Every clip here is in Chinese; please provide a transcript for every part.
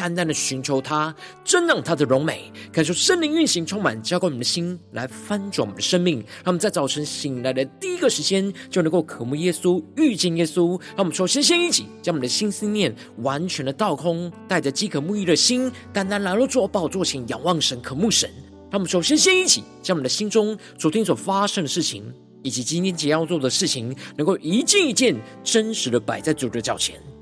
单单的寻求他，真让他的荣美，感受圣灵运行充满，浇灌我们的心，来翻转我们的生命。让我们在早晨醒来的第一个时间，就能够渴慕耶稣、遇见耶稣。让我们说，先先一起将我们的心思念完全的倒空，带着饥渴沐浴的心，单单来到主的宝座前，仰望神、渴慕神。让我们首先先一起将我们的心中昨天所发生的事情，以及今天即将要做的事情，能够一件一件真实的摆在主的脚前，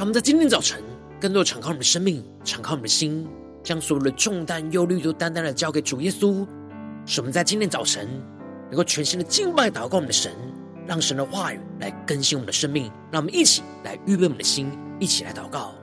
让我们在今天早晨，更多的敞开我们的生命，敞开我们的心，将所有的重担、忧虑都单单的交给主耶稣。使我们在今天早晨，能够全新的敬拜、祷告我们的神，让神的话语来更新我们的生命。让我们一起来预备我们的心，一起来祷告。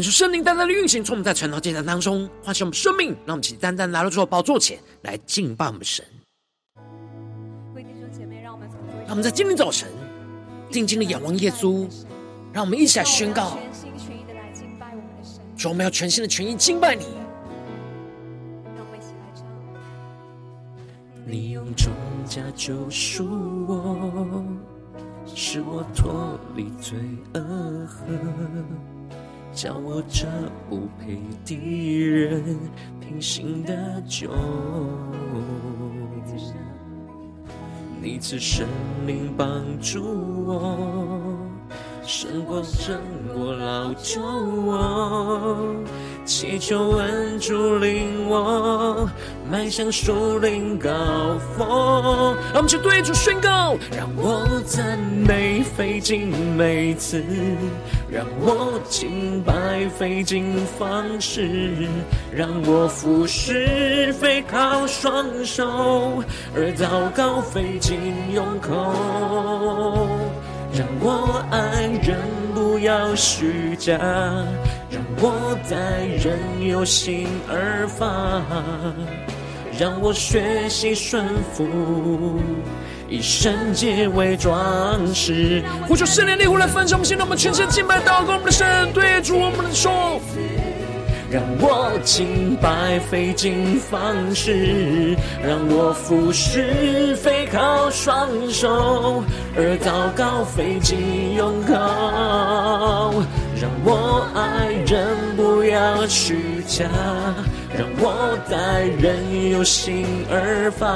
恳求圣灵单单的运行，从我们在晨祷祭坛当中唤醒我们生命，让我们请单单来到主的宝座前来敬拜我们神。弟兄姐妹，让我们让我们在今天早晨定睛的仰望耶稣，让我们一起来宣告：全心全意的来敬拜我们的神。主，我们要全心的全意敬拜你。让我们一起来唱：你用重价救赎我，使我脱离罪恶恨。叫我这不配的人平行的酒，你赐圣灵帮助我，胜过胜过老旧我，祈求恩主领我迈向树林高峰。让我们去对主宣告，让我赞美费尽每次。让我敬拜费尽方式，让我服侍非靠双手，而祷告费尽用口。让我爱人不要虚假，让我待人有心而发，让我学习顺服。以圣洁为装饰，呼求圣灵烈火来焚烧我们，现在我们全身敬拜祷告我们的神，对主我们的说，让我敬拜费尽方式，让我服侍非靠双手，而祷告费尽用口，让我爱人不要虚假，让我待人有心而发。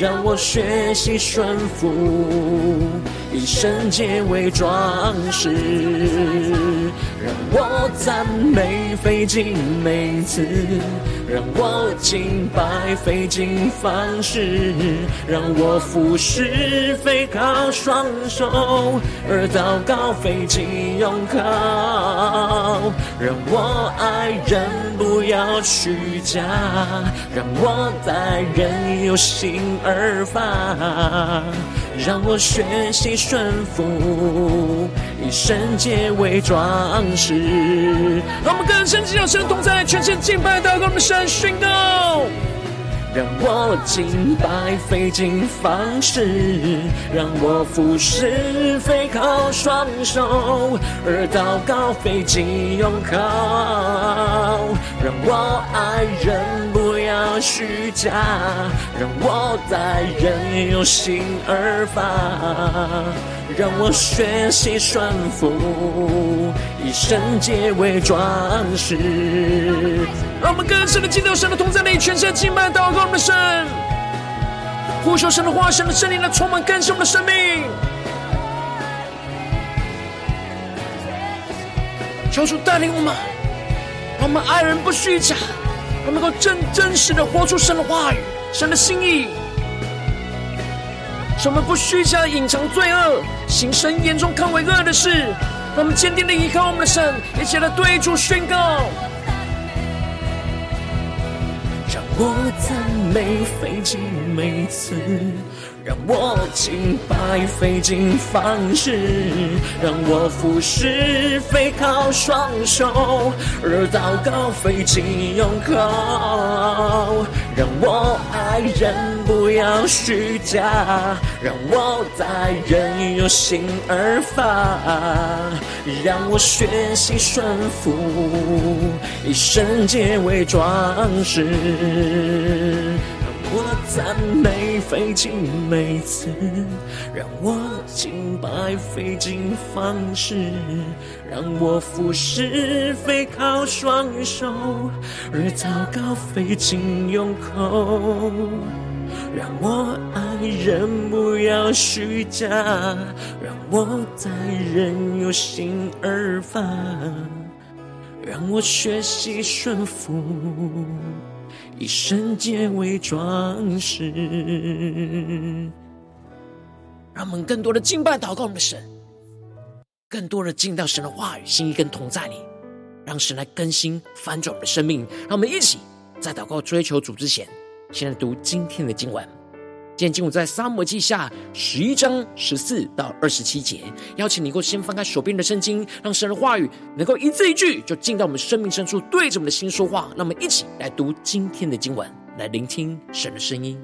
让我学习顺服，以以圣洁为装饰，让我赞美费尽每次，让我敬拜费尽方式，让我服侍费靠双手，而祷告费尽用口，让我爱人不要虚假，让我待人有心而发，让我学习顺服，以圣洁为装饰。让我们更深进入神同在，全身敬拜祷告，我们神宣告。让我敬拜费尽方式，让我服侍费靠双手，而祷告费尽用口。让我爱人虚假，让我待人有心而发。让我学习顺服，以圣洁为装饰。让我们更深的进入神的同在里，全身敬拜祷告我们的神，呼求神的话，神的圣灵来充满更新我们的生命。求主带领我们，让我们爱人不虚假，我们能够真真实的活出神的话语、神的心意。使我们不虚假隐藏罪恶，行神眼中看为恶的事。让我们坚定的依靠我们的神，一起来对主宣告。让我赞美费尽每次。让我敬拜费尽方式，让我服侍非靠双手，而祷告费尽用口。让我爱人不要虚假，让我待人有心而发，让我学习顺服，以圣洁为装饰。我赞美费尽每次，让我敬拜费尽方式，让我服侍费靠双手，而祷告费尽用口。让我爱人不要虚假，让我待人有心而发，让我学习顺服。以圣洁为装饰，让我们更多的敬拜祷告我们的神，更多的进到神的话语、心意跟同在里，让神来更新翻转我们的生命。让我们一起在祷告追求主之前，先来读今天的经文。今天经文在三摩记下十一章十四到二十七节，邀请你能够先翻开手边的圣经，让神的话语能够一字一句就进到我们生命深处，对着我们的心说话。那么一起来读今天的经文，来聆听神的声音。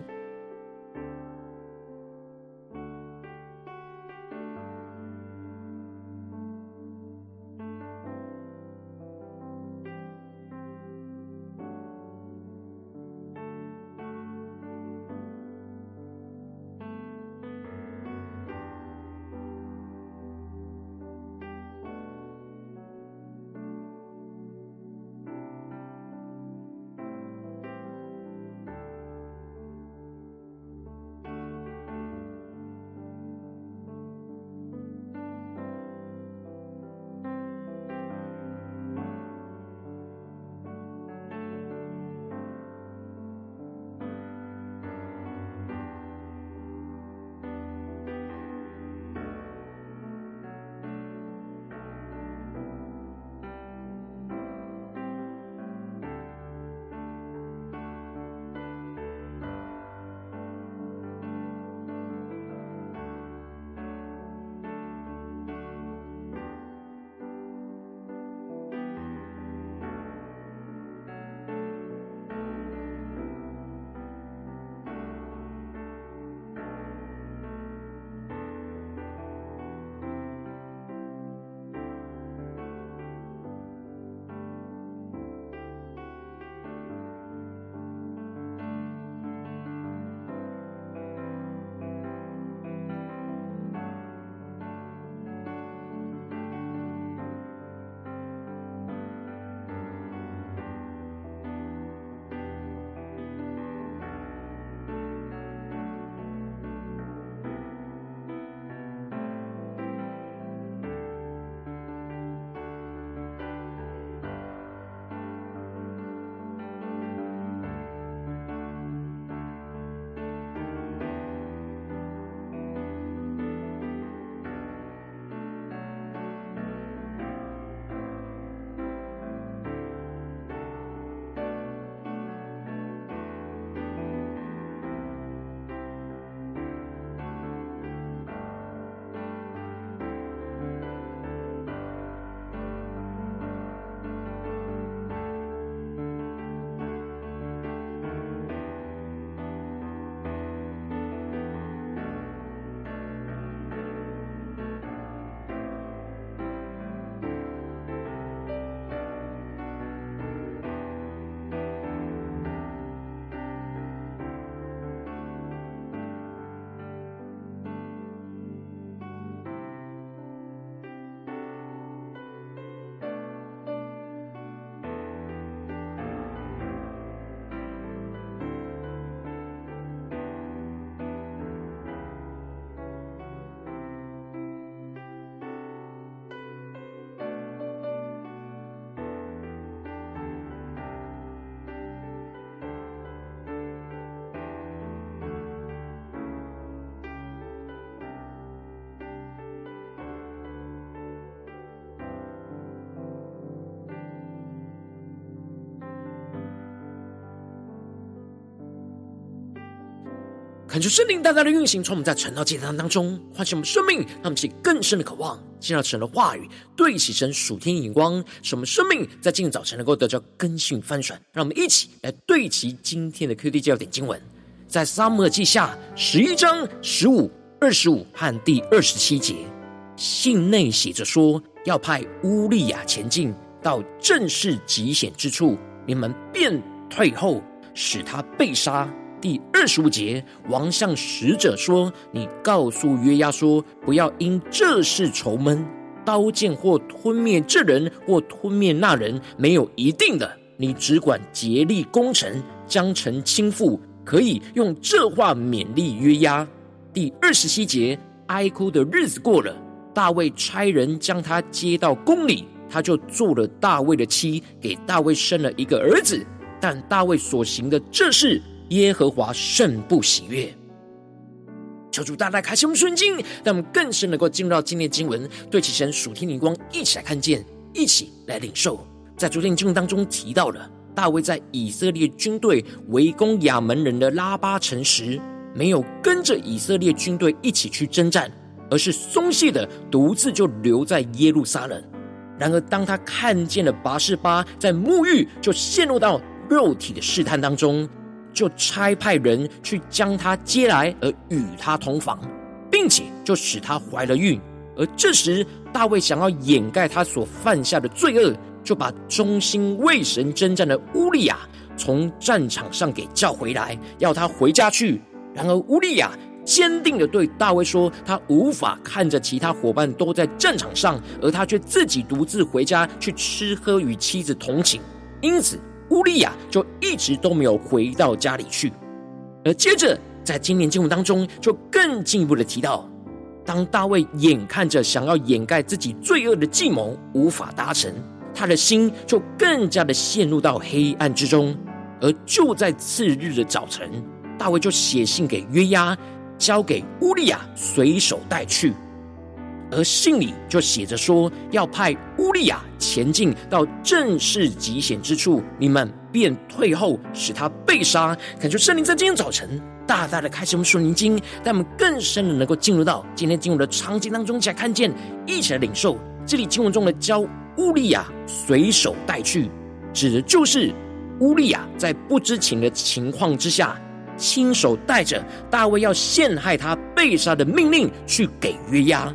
恳求圣灵大大的运行，从我们在晨祷祭坛当中唤醒我们生命，让我们起更深的渴望，进入神的话语，对齐神属天的眼光，使我们生命在今天早晨能够得到更新翻转。让我们一起来对齐今天的 QD 焦点经文，在撒母耳记下十一章十五、二十五和第二十七节，信内写着说，要派乌利亚前进到正是极险之处，你们便退后，使他被杀。第二十五节，王向使者说：“你告诉约押说，不要因这事愁闷，刀剑或吞灭这人，或吞灭那人，没有一定的。你只管竭力攻城，将城倾覆。可以用这话勉励约押。”第二十七节，哀哭的日子过了，大卫差人将他接到宫里，他就做了大卫的妻，给大卫生了一个儿子。但大卫所行的这事，耶和华甚不喜悦。求主大大开启我们顺境，让我们更深能够进入到今天的经文，对其神属天灵光，一起来看见，一起来领受。在昨天经文当中提到了，大卫在以色列军队围攻亚门人的拉巴城时，没有跟着以色列军队一起去征战，而是松懈的独自就留在耶路撒冷。然而，当他看见了拔示巴在沐浴，就陷入到肉体的试探当中。就差派人去将她接来，而与她同房，并且就使她怀了孕。而这时，大卫想要掩盖他所犯下的罪恶，就把忠心为神征战的乌利亚从战场上给叫回来，要他回家去。然而，乌利亚坚定地对大卫说：“他无法看着其他伙伴都在战场上，而他却自己独自回家去吃喝，与妻子同寝。”因此。乌利亚就一直都没有回到家里去，而接着在今年经文当中，就更进一步的提到，当大卫眼看着想要掩盖自己罪恶的计谋无法达成，他的心就更加的陷入到黑暗之中。而就在次日的早晨，大卫就写信给约押，交给乌利亚随手带去。而信里就写着说，要派乌利亚前进到正是极险之处，你们便退后，使他被杀。感觉圣灵在今天早晨大大的开启我们属灵经，带我们更深的能够进入到今天经文的场景当中，一起来看见，一起来领受。这里经文中的交乌利亚随手带去，指的就是乌利亚在不知情的情况之下，亲手带着大卫要陷害他被杀的命令去给约押。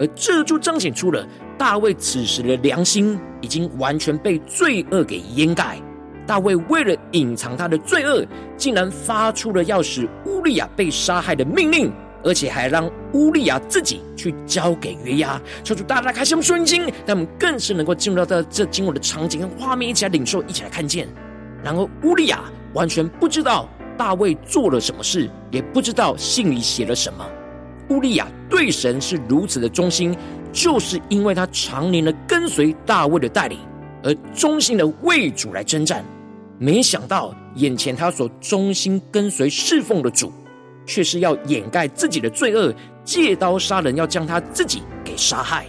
而这就彰显出了大卫此时的良心已经完全被罪恶给掩盖。大卫为了隐藏他的罪恶，竟然发出了要使乌利亚被杀害的命令，而且还让乌利亚自己去交给约押。求主大大开启我们顺经，让我们更是能够进入到这经文的场景跟画面，一起来领受，一起来看见。然而乌利亚完全不知道大卫做了什么事，也不知道信里写了什么。乌利亚对神是如此的忠心，就是因为他常年的跟随大卫的带领，而忠心的为主来征战。没想到眼前他所忠心跟随侍奉的主，却是要掩盖自己的罪恶，借刀杀人，要将他自己给杀害。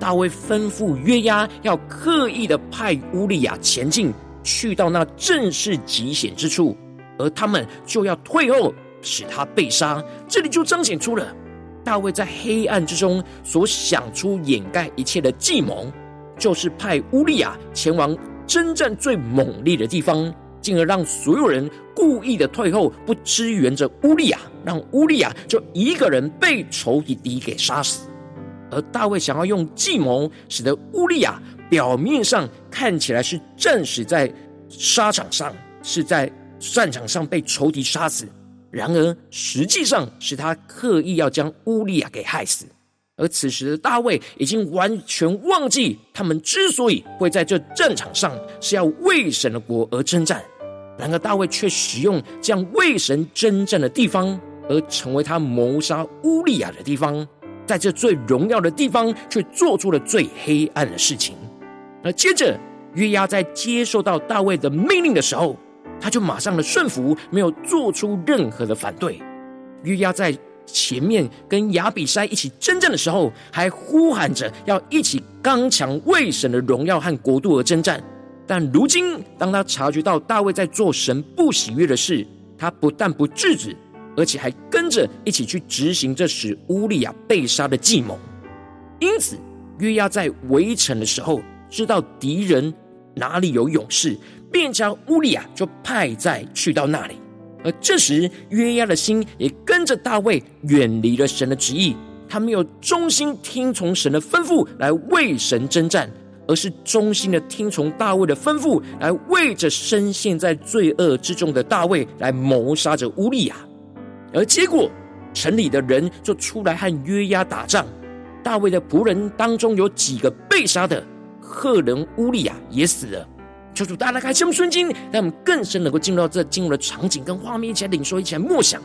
大卫吩咐约押要刻意的派乌利亚前进，去到那正是极险之处，而他们就要退后，使他被杀。这里就彰显出了。大卫在黑暗之中所想出掩盖一切的计谋，就是派乌利亚前往征战最猛烈的地方，进而让所有人故意的退后，不支援着乌利亚，让乌利亚就一个人被仇敌给杀死。而大卫想要用计谋，使得乌利亚表面上看起来是战死在沙场上，是在战场上被仇敌杀死。然而，实际上是他刻意要将乌利亚给害死。而此时的大卫已经完全忘记，他们之所以会在这战场上，是要为神的国而征战。然而，大卫却使用这样为神征战的地方，而成为他谋杀乌利亚的地方。在这最荣耀的地方，却做出了最黑暗的事情。而接着，约押在接受到大卫的命令的时候，他就马上的顺服，没有做出任何的反对。约押在前面跟亚比筛一起征战的时候，还呼喊着要一起刚强为神的荣耀和国度而征战。但如今，当他察觉到大卫在做神不喜悦的事，他不但不制止，而且还跟着一起去执行这使乌利亚被杀的计谋。因此，约押在围城的时候，知道敌人哪里有勇士，便将乌利亚就派在去到那里。而这时，约押的心也跟着大卫远离了神的旨意，他没有忠心听从神的吩咐来为神征战。而是忠心的听从大卫的吩咐，来为着深陷在罪恶之中的大卫来谋杀着乌利亚，而结果城里的人就出来和约押打仗。大卫的仆人当中有几个被杀的，赫人乌利亚也死了。求主大家开启我们的心，让我们更深能够进入到这经文的场景跟画面，一起来领受，一起来默想。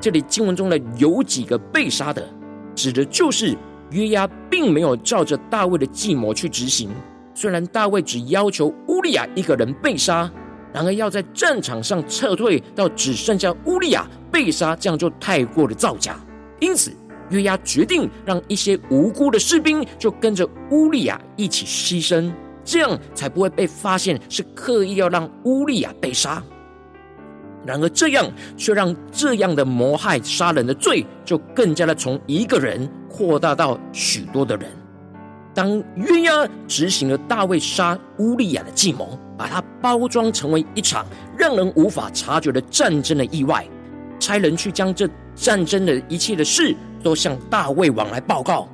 这里经文中的有几个被杀的，指的就是。约押并没有照着大卫的计谋去执行，虽然大卫只要求乌利亚一个人被杀，然而要在战场上撤退到只剩下乌利亚被杀，这样就太过的造假。因此，约押决定让一些无辜的士兵就跟着乌利亚一起牺牲，这样才不会被发现是刻意要让乌利亚被杀。然而，这样却让这样的谋害杀人的罪，就更加的从一个人扩大到许多的人。当约押执行了大卫杀乌利亚的计谋，把它包装成为一场让人无法察觉的战争的意外，差人去将这战争的一切的事都向大卫王来报告。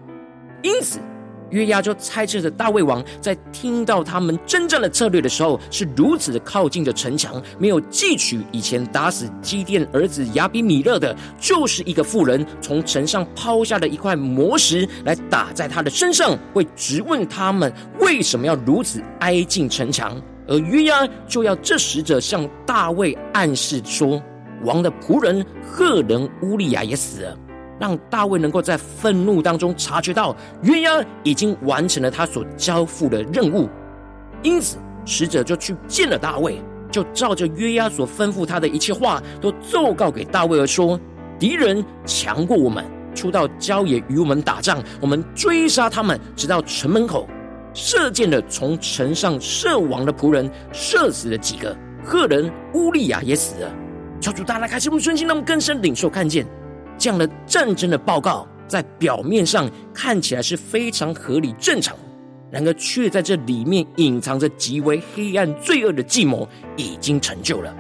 因此，约押就猜测着大卫王在听到他们真正的策略的时候，是如此的靠近着城墙，没有记取以前打死基甸儿子亚比米勒的，就是一个妇人从城上抛下的一块魔石来打在他的身上，会质问他们为什么要如此挨近城墙，而约押就要这使者向大卫暗示说，王的仆人赫人乌利亚也死了。让大卫能够在愤怒当中察觉到约押已经完成了他所交付的任务，因此使者就去见了大卫，就照着约押所吩咐他的一切话，都奏告给大卫而说：敌人强过我们，出到郊野与我们打仗，我们追杀他们，直到城门口，射箭的从城上射亡的仆人，射死了几个，赫人乌利亚也死了。求主大大开启我们顺心，让我们更深领受看见。这样的战争的报告，在表面上看起来是非常合理正常，然而却在这里面隐藏着极为黑暗罪恶的计谋已经成就了。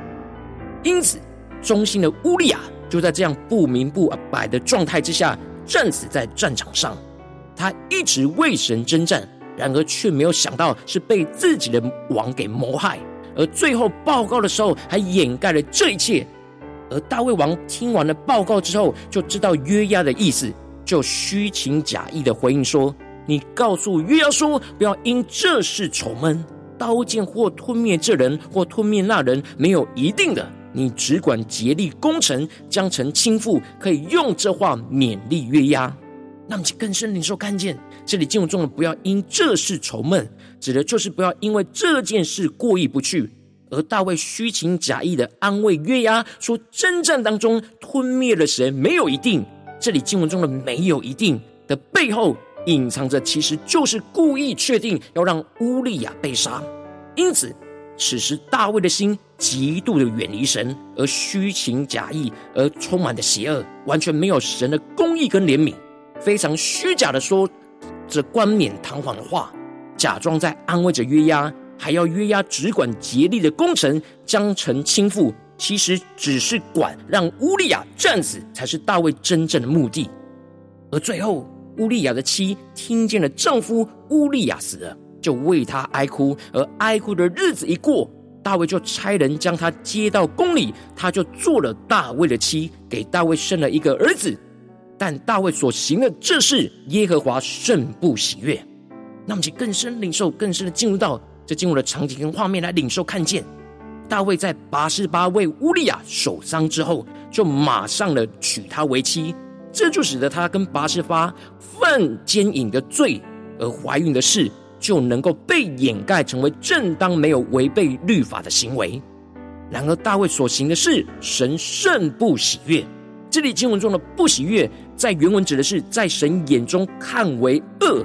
因此，忠心的乌利亚就在这样不明不白的状态之下战死在战场上。他一直为神征战，然而却没有想到是被自己的王给谋害，而最后报告的时候还掩盖了这一切。而大卫王听完了报告之后，就知道约押的意思，就虚情假意的回应说：“你告诉约押说，不要因这事愁闷，刀剑或吞灭这人，或吞灭那人，没有一定的。你只管竭力攻城，将城倾覆，可以用这话勉励约押。那么，更深领受看见，这里经文中的“不要因这事愁闷”，指的就是不要因为这件事过意不去。而大卫虚情假意的安慰约押说：“征战当中吞灭了神没有一定。”这里经文中的“没有一定”的背后，隐藏着其实就是故意确定要让乌利亚被杀。因此，此时大卫的心极度的远离神，而虚情假意，而充满的邪恶，完全没有神的公义跟怜悯，非常虚假的说着冠冕堂皇的话，假装在安慰着约押。还要约押只管竭力的攻城，将城倾覆，其实只是管让乌利亚战死，才是大卫真正的目的。而最后，乌利亚的妻听见了丈夫乌利亚死了，就为他哀哭。而哀哭的日子一过，大卫就差人将他接到宫里，他就做了大卫的妻，给大卫生了一个儿子。但大卫所行的这事，耶和华甚不喜悦。那么，就更深领受，更深的进入到。这进入了场景跟画面来领受看见，大卫在拔示巴为乌利亚守丧之后，就马上的娶她为妻，这就使得他跟拔示巴犯奸淫的罪而怀孕的事，就能够被掩盖成为正当没有违背律法的行为。然而大卫所行的事，神甚不喜悦。这里经文中的不喜悦，在原文指的是在神眼中看为恶。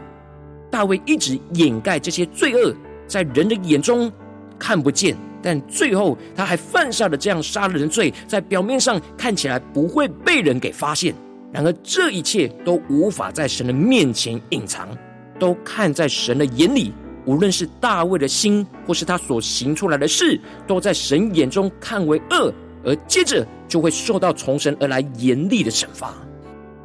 大卫一直掩盖这些罪恶。在人的眼中看不见，但最后他还犯下了这样杀人的罪，在表面上看起来不会被人给发现，然而这一切都无法在神的面前隐藏，都看在神的眼里。无论是大卫的心，或是他所行出来的事，都在神眼中看为恶，而接着就会受到从神而来严厉的惩罚。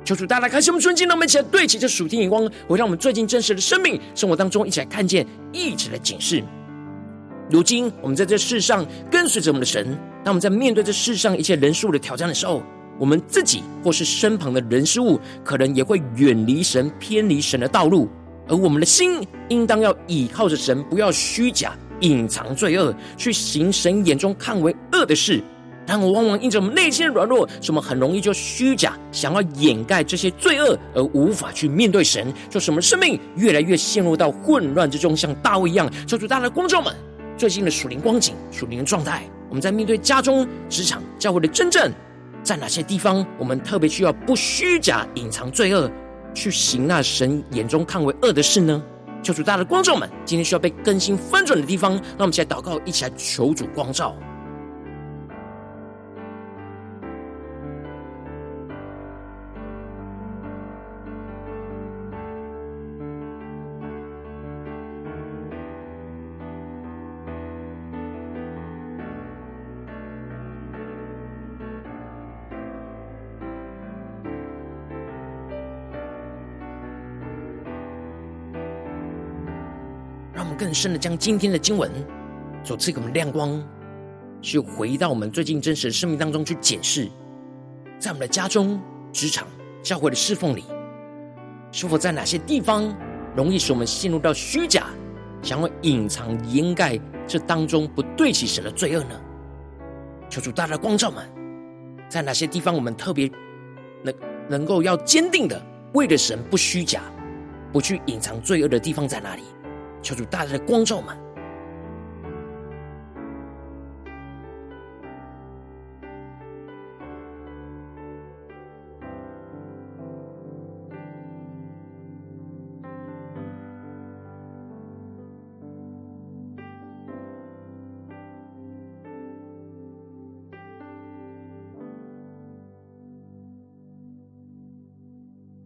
求主大家开启我们尊敬，让我们一起来对齐这属天眼光，会让我们最近真实的生命生活当中一起来看见，一起来警示。如今我们在这世上跟随着我们的神，当我们在面对这世上一切人事物的挑战的时候，我们自己或是身旁的人事物，可能也会远离神，偏离神的道路。而我们的心应当要倚靠着神，不要虚假隐藏罪恶，去行神眼中看为恶的事。但我往往因着我们内心的软弱，什么很容易就虚假，想要掩盖这些罪恶，而无法去面对神，就什么生命越来越陷入到混乱之中，像大卫一样。求主大的光照们，最近的属灵光景、属灵的状态，我们在面对家中、职场、教会的真正，在哪些地方，我们特别需要不虚假隐藏罪恶？去行那神眼中看为恶的事呢？求主，大家的光照们，今天需要被更新翻转的地方，让我们一起来祷告，一起来求主光照。深的将今天的经文所赐给我们亮光，去回到我们最近真实的生命当中去检视，在我们的家中、职场、教会的侍奉里，是否在哪些地方容易使我们陷入到虚假，想要隐藏、掩盖这当中不对齐神的罪恶呢？求主大大光照们，在哪些地方我们特别能能够要坚定的为了神不虚假，不去隐藏罪恶的地方在哪里？求主大大的光照们，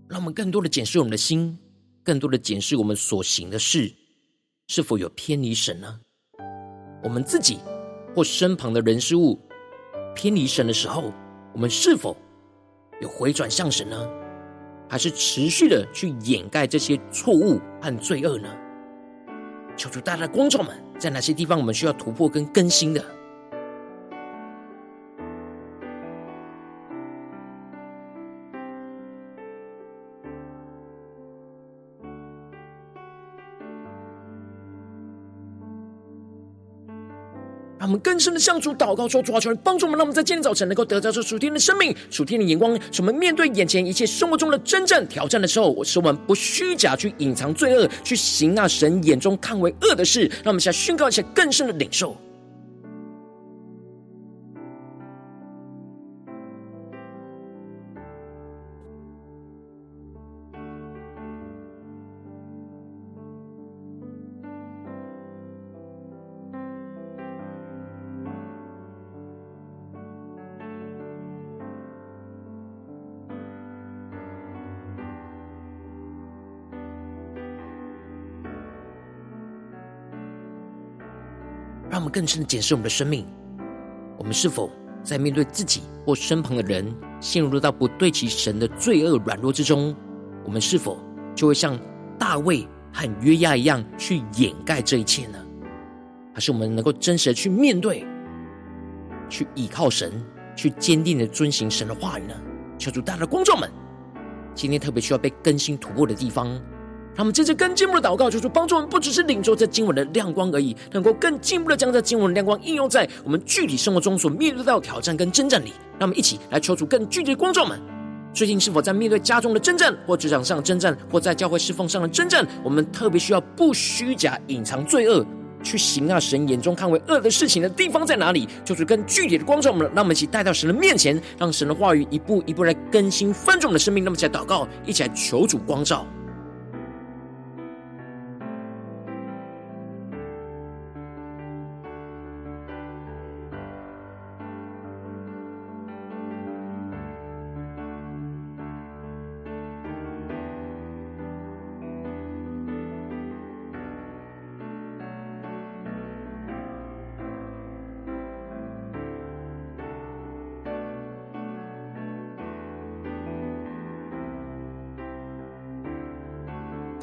让我们更多的检视我们的心，更多的检视我们所行的事。是否有偏离神呢？我们自己或身旁的人事物偏离神的时候，我们是否有回转向神呢？还是持续的去掩盖这些错误和罪恶呢？求主大家的光照们，在哪些地方我们需要突破跟更新的？我们更深的向主祷告，说主啊，求你帮助我们，让我们在今天早晨能够得到这属天的生命、属天的眼光，使我们面对眼前一切生活中的真正挑战的时候，我使我们不虚假去隐藏罪恶，去行那神眼中看为恶的事。让我们现在宣告一些更深的领受。让我们更深的检视我们的生命，我们是否在面对自己或身旁的人陷入到不对齐神的罪恶软弱之中？我们是否就会像大卫和约押一样去掩盖这一切呢？还是我们能够真实的去面对，去倚靠神，去坚定的遵行神的话语呢？求主大的观众们，今天特别需要被更新突破的地方。让我们接着更进一步的祷告，求主帮助我们，不只是领受这经文的亮光而已，能够更进一步的将这经文的亮光应用在我们具体生活中所面对到的挑战跟征战里。让我们一起来求主更具体的光照们，最近是否在面对家中的征战，或职场上征战，或在教会侍奉上的征战，我们特别需要不虚假、隐藏罪恶，去行那神眼中看为恶的事情的地方在哪里？求主更具体的光照们，让我们一起带到神的面前，让神的话语一步一步来更新翻转我们的生命。那么，一起来祷告，一起来求主光照。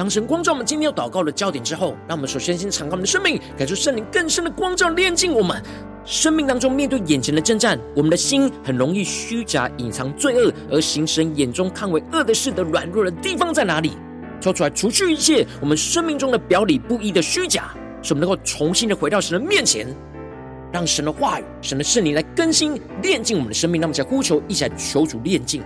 当神光照我们今天要祷告的焦点之后，让我们首先先敞开我们的生命，感受圣灵更深的光照，炼净我们生命当中面对眼前的征战。我们的心很容易虚假隐藏罪恶，而形神眼中看为恶的事的软弱的地方在哪里？抽出来，除去一切我们生命中的表里不一的虚假，使我们能够重新的回到神的面前，让神的话语、神的圣灵来更新、炼净我们的生命。让我们再呼求，一起来求主炼净。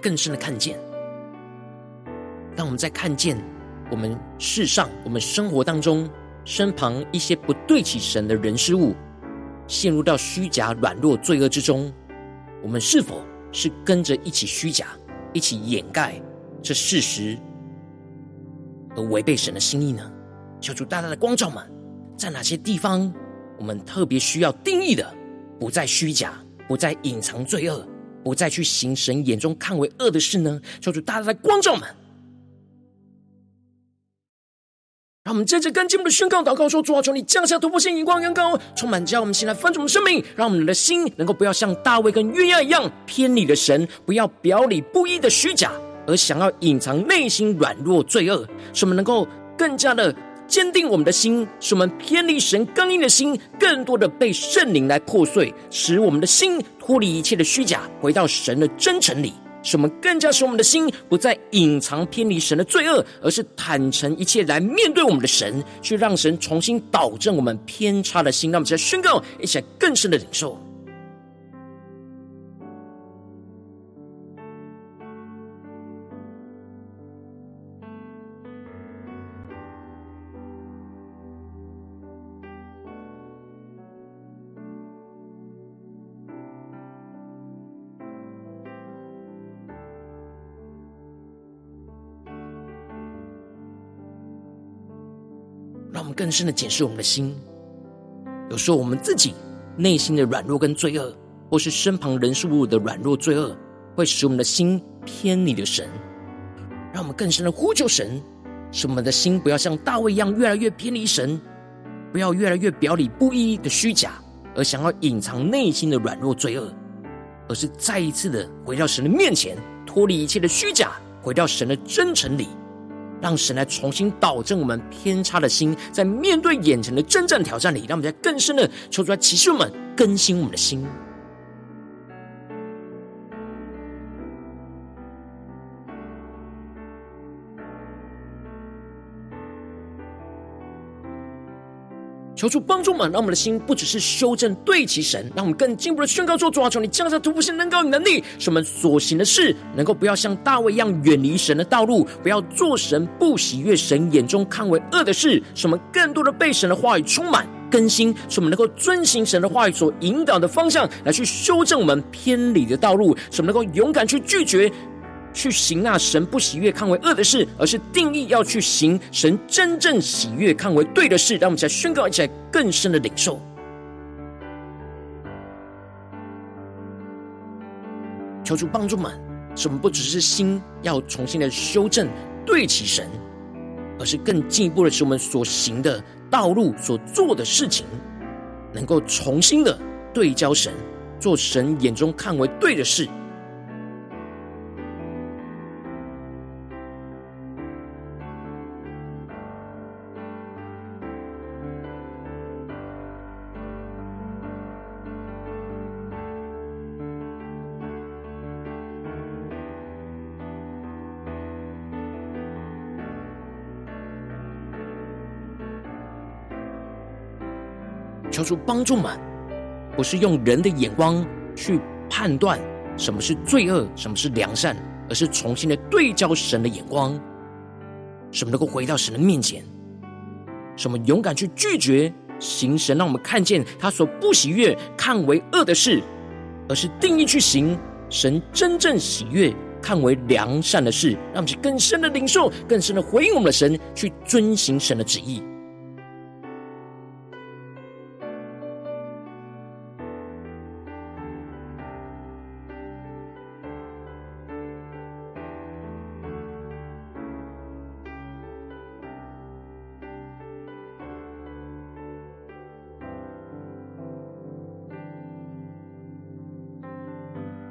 更深的看见，当我们在看见我们世上、我们生活当中身旁一些不对起神的人事物，陷入到虚假、软弱、罪恶之中，我们是否是跟着一起虚假、一起掩盖这事实，而违背神的心意呢？求主大大的光照们，在哪些地方我们特别需要定义的，不再虚假，不再隐藏罪恶。不再去行神眼中看为恶的事呢？求主大大的光照们，让我们接着跟进我们的宣告祷告说：主啊，求你降下突破性眼光，眼高，充满教我们，先来翻转我们生命，让我们的心能够不要像大卫跟约押一样偏离了神，不要表里不一的虚假，而想要隐藏内心软弱罪恶，使我们能够更加的。坚定我们的心，使我们偏离神刚硬的心，更多的被圣灵来破碎，使我们的心脱离一切的虚假，回到神的真诚里。使我们更加使我们的心不再隐藏偏离神的罪恶，而是坦诚一切来面对我们的神，去让神重新导正我们偏差的心。让我们再宣告，一起来更深的领受。更深的检视我们的心。有时候我们自己内心的软弱跟罪恶，或是身旁人事物的软弱罪恶，会使我们的心偏离了神。让我们更深的呼求神，使我们的心不要像大卫一样越来越偏离神，不要越来越表里不一的虚假，而想要隐藏内心的软弱罪恶，而是再一次的回到神的面前，脱离一切的虚假，回到神的真诚里。让神来重新导正我们偏差的心，在面对眼前的征战挑战里，让我们在更深的求出来启示我们，更新我们的心。求主帮助我们，让我们的心不只是修正对齐神，让我们更进一步的宣告说：主啊，求你降下突破性能高与能力，使我们所行的事能够不要像大卫一样远离神的道路，不要做神不喜悦神眼中看为恶的事，使我们更多的被神的话语充满更新，使我们能够遵行神的话语所引导的方向来去修正我们偏离的道路，使我们能够勇敢去拒绝。去行那神不喜悦看为恶的事，而是定义要去行神真正喜悦看为对的事。让我们一起来宣告，一起来更深的领受。求主帮助们，使我们不只是心要重新的修正对齐神，而是更进一步的使我们所行的道路、所做的事情，能够重新的对焦神，做神眼中看为对的事。求主帮助们，不是用人的眼光去判断什么是罪恶，什么是良善，而是重新的对焦神的眼光，什么能够回到神的面前，什么勇敢去拒绝行神让我们看见他所不喜悦、看为恶的事，而是定义去行神真正喜悦、看为良善的事，让我们去更深的领受、更深的回应我们的神，去遵行神的旨意。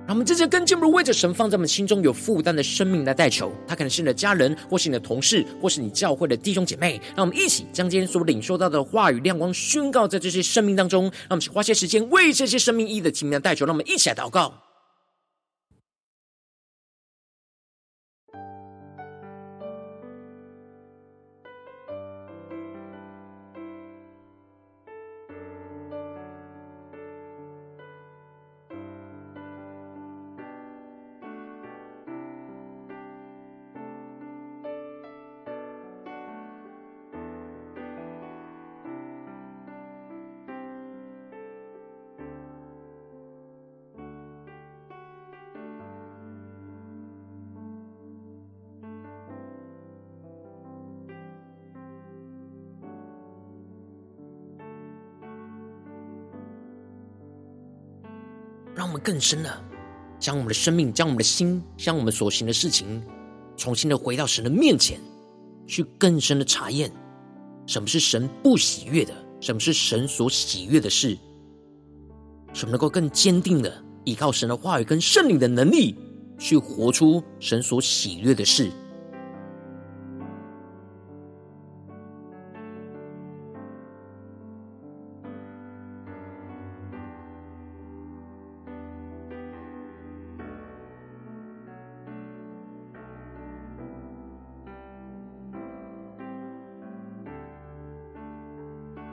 让我们这些跟进一步为着神放在我们心中有负担的生命来代求，他可能是你的家人，或是你的同事，或是你教会的弟兄姐妹。让我们一起将今天所领受到的话语亮光宣告在这些生命当中。让我们花些时间为这些生命意义的提名来代求。让我们一起来祷告。更深的将我们的生命、将我们的心、将我们所行的事情，重新的回到神的面前，去更深的查验什么是神不喜悦的，什么是神所喜悦的事，什么能够更坚定的依靠神的话语跟圣灵的能力，去活出神所喜悦的事。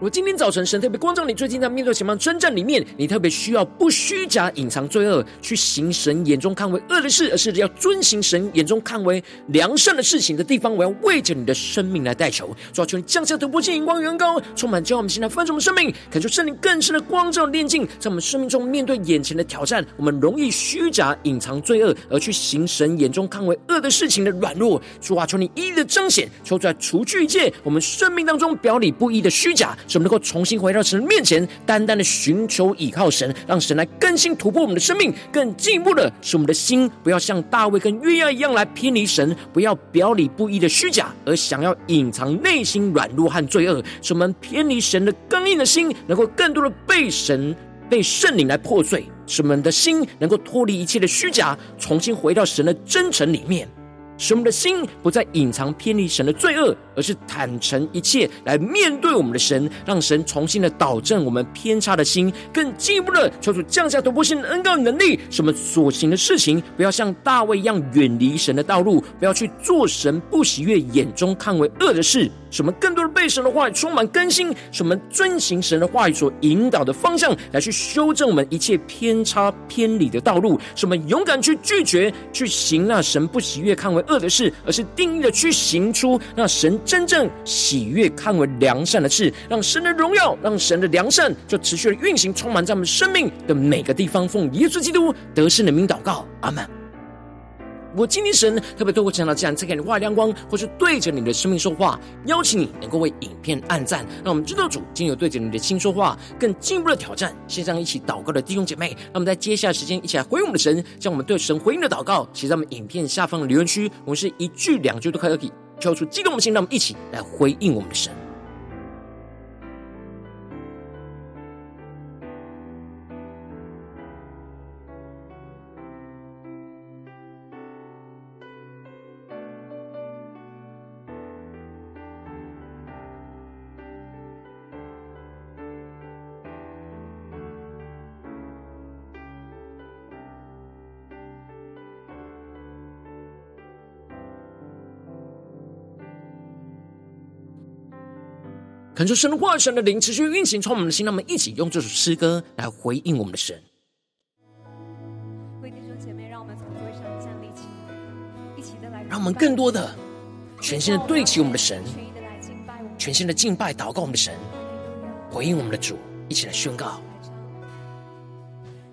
我今天早晨，神特别光照你，最近在面对前方征战里面，你特别需要不虚假隐藏罪恶，去行神眼中看为恶的事，而是要遵行神眼中看为良善的事情的地方。我要为着你的生命来代求，主要求你降下突破性、眼光、远高，充满将我们现在丰盛的生命，感受圣灵更深的光照、炼净，在我们生命中面对眼前的挑战，我们容易虚假隐藏罪恶，而去行神眼中看为恶的事情的软弱。主啊，求你一一的彰显，求出来除去一切我们生命当中表里不一的虚假。使我们能够重新回到神的面前，单单的寻求倚靠神，让神来更新突破我们的生命，更进一步的使我们的心不要像大卫跟约押一样来偏离神，不要表里不一的虚假，而想要隐藏内心软弱和罪恶，使我们偏离神的刚硬的心，能够更多的被神被圣灵来破碎，使我们的心能够脱离一切的虚假，重新回到神的真诚里面。使我们的心不再隐藏偏离神的罪恶，而是坦诚一切来面对我们的神，让神重新的导正我们偏差的心，更进一步的求主降下突破性的恩膏能力，什么所行的事情不要像大卫一样远离神的道路，不要去做神不喜悦、眼中看为恶的事。什么更多的被神的话语充满更新，什么遵行神的话语所引导的方向，来去修正我们一切偏差偏离的道路。什么勇敢去拒绝去行那神不喜悦看为恶的事，而是定义的去行出那神真正喜悦看为良善的事，让神的荣耀，让神的良善就持续的运行，充满在我们生命的每个地方。奉耶稣基督得胜的名祷告，阿门。我今天神特别透过讲到这样，赐给你话语亮光，或是对着你的生命说话，邀请你能够为影片按赞，让我们知道主今天有对着你的心说话，更进一步的挑战。线上一起祷告的弟兄姐妹，让我们在接下来时间一起来回应我们的神，将我们对神回应的祷告写在我们影片下方的留言区，我们是一句两句都可以，敲出激动的心，让我们一起来回应我们的神。恳求神的话语、神的灵持续运行，从我们的心，让我们一起用这首诗歌来回应我们的神。弟兄姐妹，让我们从座位上站立起来，一起的来，让我们更多的全新的对齐我们的神，全新的敬拜、祷告我们的神，回应我们的主，一起来宣告：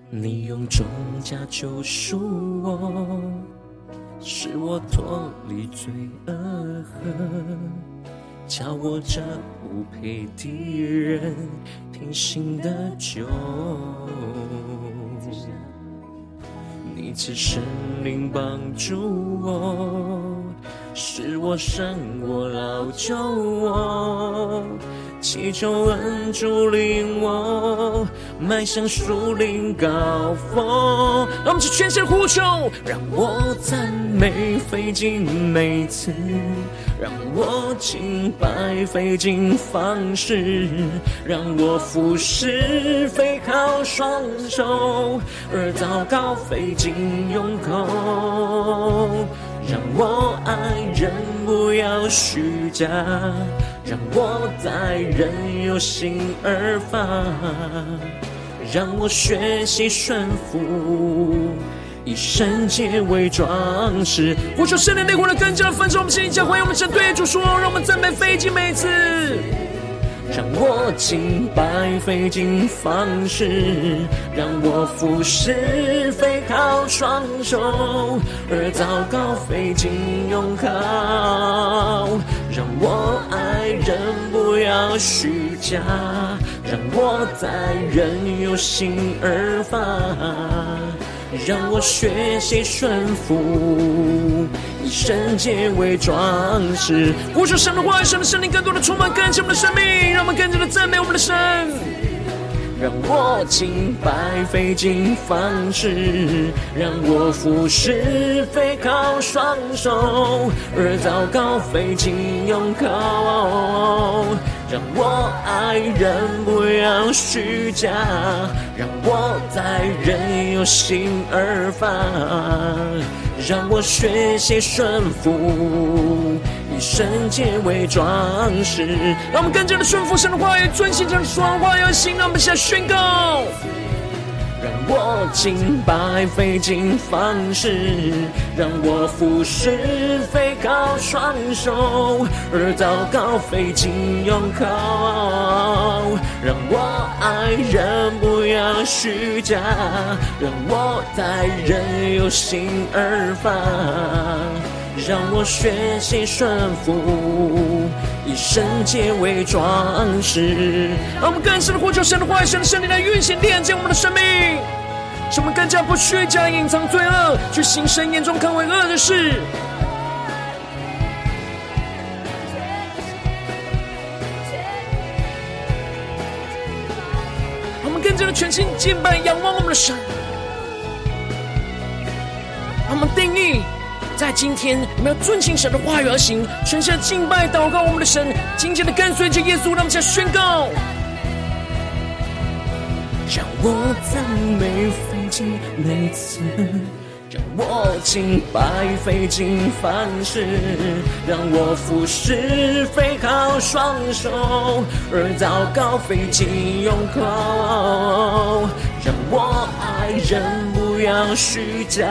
你用重价救赎我，使我脱离罪恶。叫我这不配的人平心的酒，你赐圣灵帮助我，使我胜过老旧我，祈求恩主领我迈向树林高峰。让我们去全心呼求，让我赞美费尽每次，让我敬拜费尽方式，让我服侍非靠双手，而祷告费尽用口。让我爱人不要虚假，让我待人有心而发，让我学习顺服，以圣洁为装饰。呼求圣灵内火的更加的焚烧我们心，将会我们神对主说，让我们赞美费尽每次。让我敬拜费尽方式，让我服侍非靠双手，而祷告费尽用口。让我爱人不要虚假，让我待人有心而发，让我学习顺服。以圣洁为装饰，呼求神的话，神的圣灵更多的充满更新我们的生命，让我们更加的赞美我们的神。让我敬拜费尽方式，让我服侍非靠双手，而祷告费尽用口。让我爱人不要虚假，让我爱人有心而发。让我学习顺服，以圣洁为装饰。让我们更加的顺服神的话语，遵行这样说话要行。让我们现在宣告。让我敬拜费尽方式，让我服侍非靠双手，而祷告费尽用口。让我爱人不要虚假，让我待人有心而发，让我学习顺服，以圣洁为装饰。让我们更深的呼求神的话语，神的圣灵来运行炼净我们的生命，使我们更加不虚假隐藏罪恶，去行神眼中看为恶的事。我们更加的全心敬拜仰望我们的神。让我们定义。在今天，我们要遵行神的话语而行，全心敬拜、祷告我们的神，紧紧的跟随着耶稣，让我们再宣告。让我赞美费尽每次，让我敬拜费尽凡事，让我服侍非靠双手，而祷告费尽用口。让我爱人不要虚假，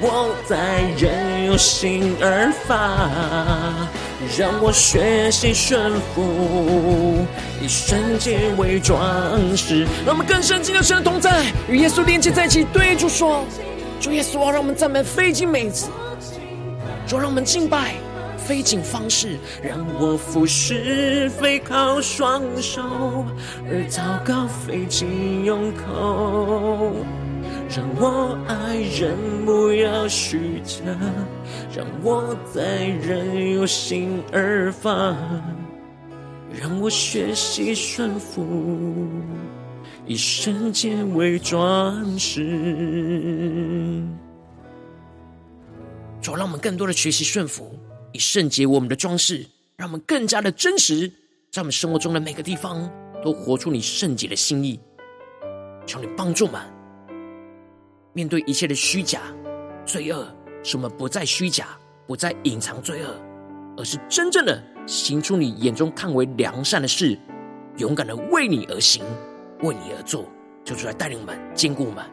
我在任由心而发，让我学习顺服，以圣洁为装饰。让我们更深进入神的同在，与耶稣连接在一起，对主说：主耶稣啊，让我们赞美费尽每次，主让我们敬拜。费尽方式，让我俯视飞靠双手，而祷告费尽用口。让我爱人不要虚假，让我待人有心而发，让我学习顺服，以圣洁为装饰。主，让我们更多的学习顺服。以圣洁我们的装饰，让我们更加的真实，在我们生活中的每个地方都活出你圣洁的心意。求你帮助我们，面对一切的虚假、罪恶，使我们不再虚假，不再隐藏罪恶，而是真正的行出你眼中看为良善的事，勇敢的为你而行，为你而做。求主来带领我们，坚固我们。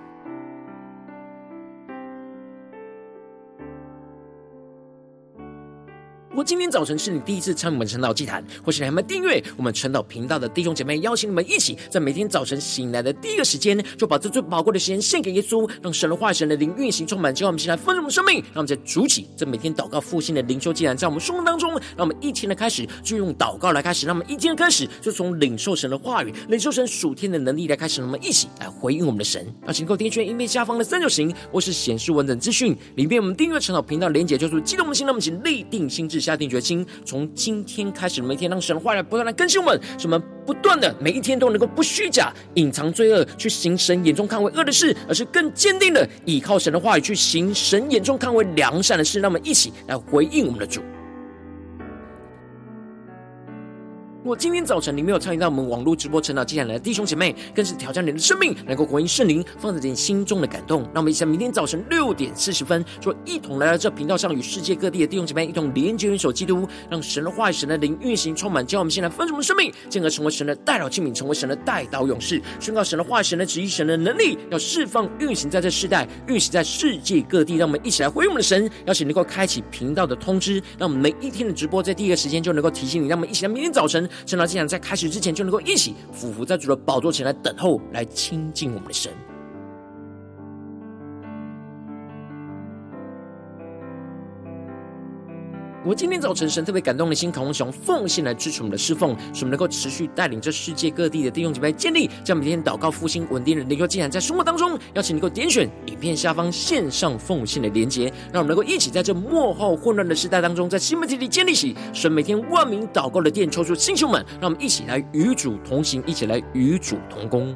如果今天早晨是你第一次参与我们晨祷祭坛，或是你还没订阅我们晨祷频道的弟兄姐妹，邀请你们一起在每天早晨醒来的第一个时间，就把这最宝贵的时间献给耶稣，让神的话语、神的灵运行充满，叫我们先来丰盛我们生命。让我们在主起这每天祷告复兴的灵修祭坛，在我们生活当中，让我们一天的开始就用祷告来开始，让我们一天的开始就从领受神的话语、领受神属天的能力来开始，我们一起来回应我们的神。那请各位点选影片下方的三角形，或是显示完整资讯里面，我们订阅晨祷频道连结，就是激动我们的心，让我们一起立定心志。下定决心，从今天开始，每天让神的话来不断来更新我们，使我们不断的每一天都能够不虚假、隐藏罪恶，去行神眼中看为恶的事，而是更坚定的依靠神的话语去行神眼中看为良善的事。那么一起来回应我们的主。如果今天早晨你没有参与到我们网络直播成长接下来的弟兄姐妹，更是挑战你的生命，能够回应圣灵放在你心中的感动。让我们一起在明天早晨六点四十分，说一同来到这频道上，与世界各地的弟兄姐妹一同连接、元首基督，让神的话语、神的灵运行充满。叫我们现在分盛的生命，进而成为神的代祷器皿，成为神的代祷勇士，宣告神的话语、神的旨意、神的能力，要释放运行在这世代，运行在世界各地。让我们一起来回应我们的神，邀请能够开启频道的通知，让我们每一天的直播在第一个时间就能够提醒你。让我们一起来明天早晨。圣道竟然在开始之前就能够一起俯伏在主的宝座前来等候，来亲近我们的神。我今天早晨神特别感动的心，渴望使用奉献来支持我们的侍奉，使我们能够持续带领这世界各地的弟兄姐妹建立，将每天祷告复兴稳定的灵修进展在生活当中。邀请你能够点选影片下方线上奉献的连结，让我们能够一起在这幕后混乱的时代当中，在新媒体里建立起神每天万名祷告的殿，抽出弟兄们，让我们一起来与主同行，一起来与主同工。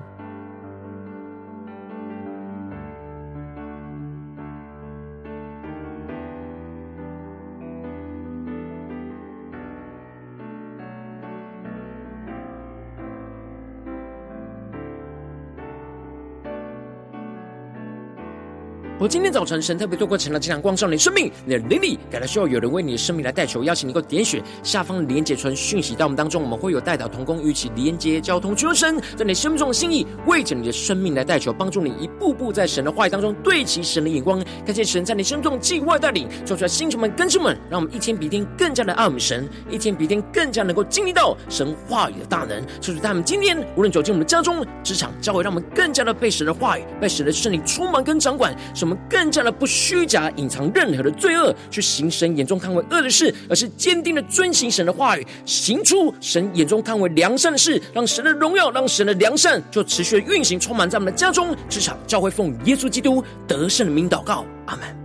我今天早晨，神特别透过成了这场光照你生命，你的灵里感到需要有人为你的生命来代求，邀请你能够点选下方连结传讯息到我们当中，我们会有代祷同工与其连接交通，求神在你生命中的心意，为着你的生命来代求，帮助你一步步在神的话语当中对齐神的眼光，看见神在你生命中计划带领，做出来星球们、跟兄们，让我们一天比一天更加的爱我们神，一天比一天更加能够经历到神话语的大能。就是他们今天无论走进我们的家中、职场、教会，让我们更加的被神的话语、被神的圣灵充满跟掌管。我们更加的不虚假，隐藏任何的罪恶，去行神眼中看为恶的事，而是坚定的遵行神的话语，行出神眼中看为良善的事，让神的荣耀，让神的良善就持续的运行，充满在我们的家中、职场、教会，奉耶稣基督得胜的名祷告，阿门。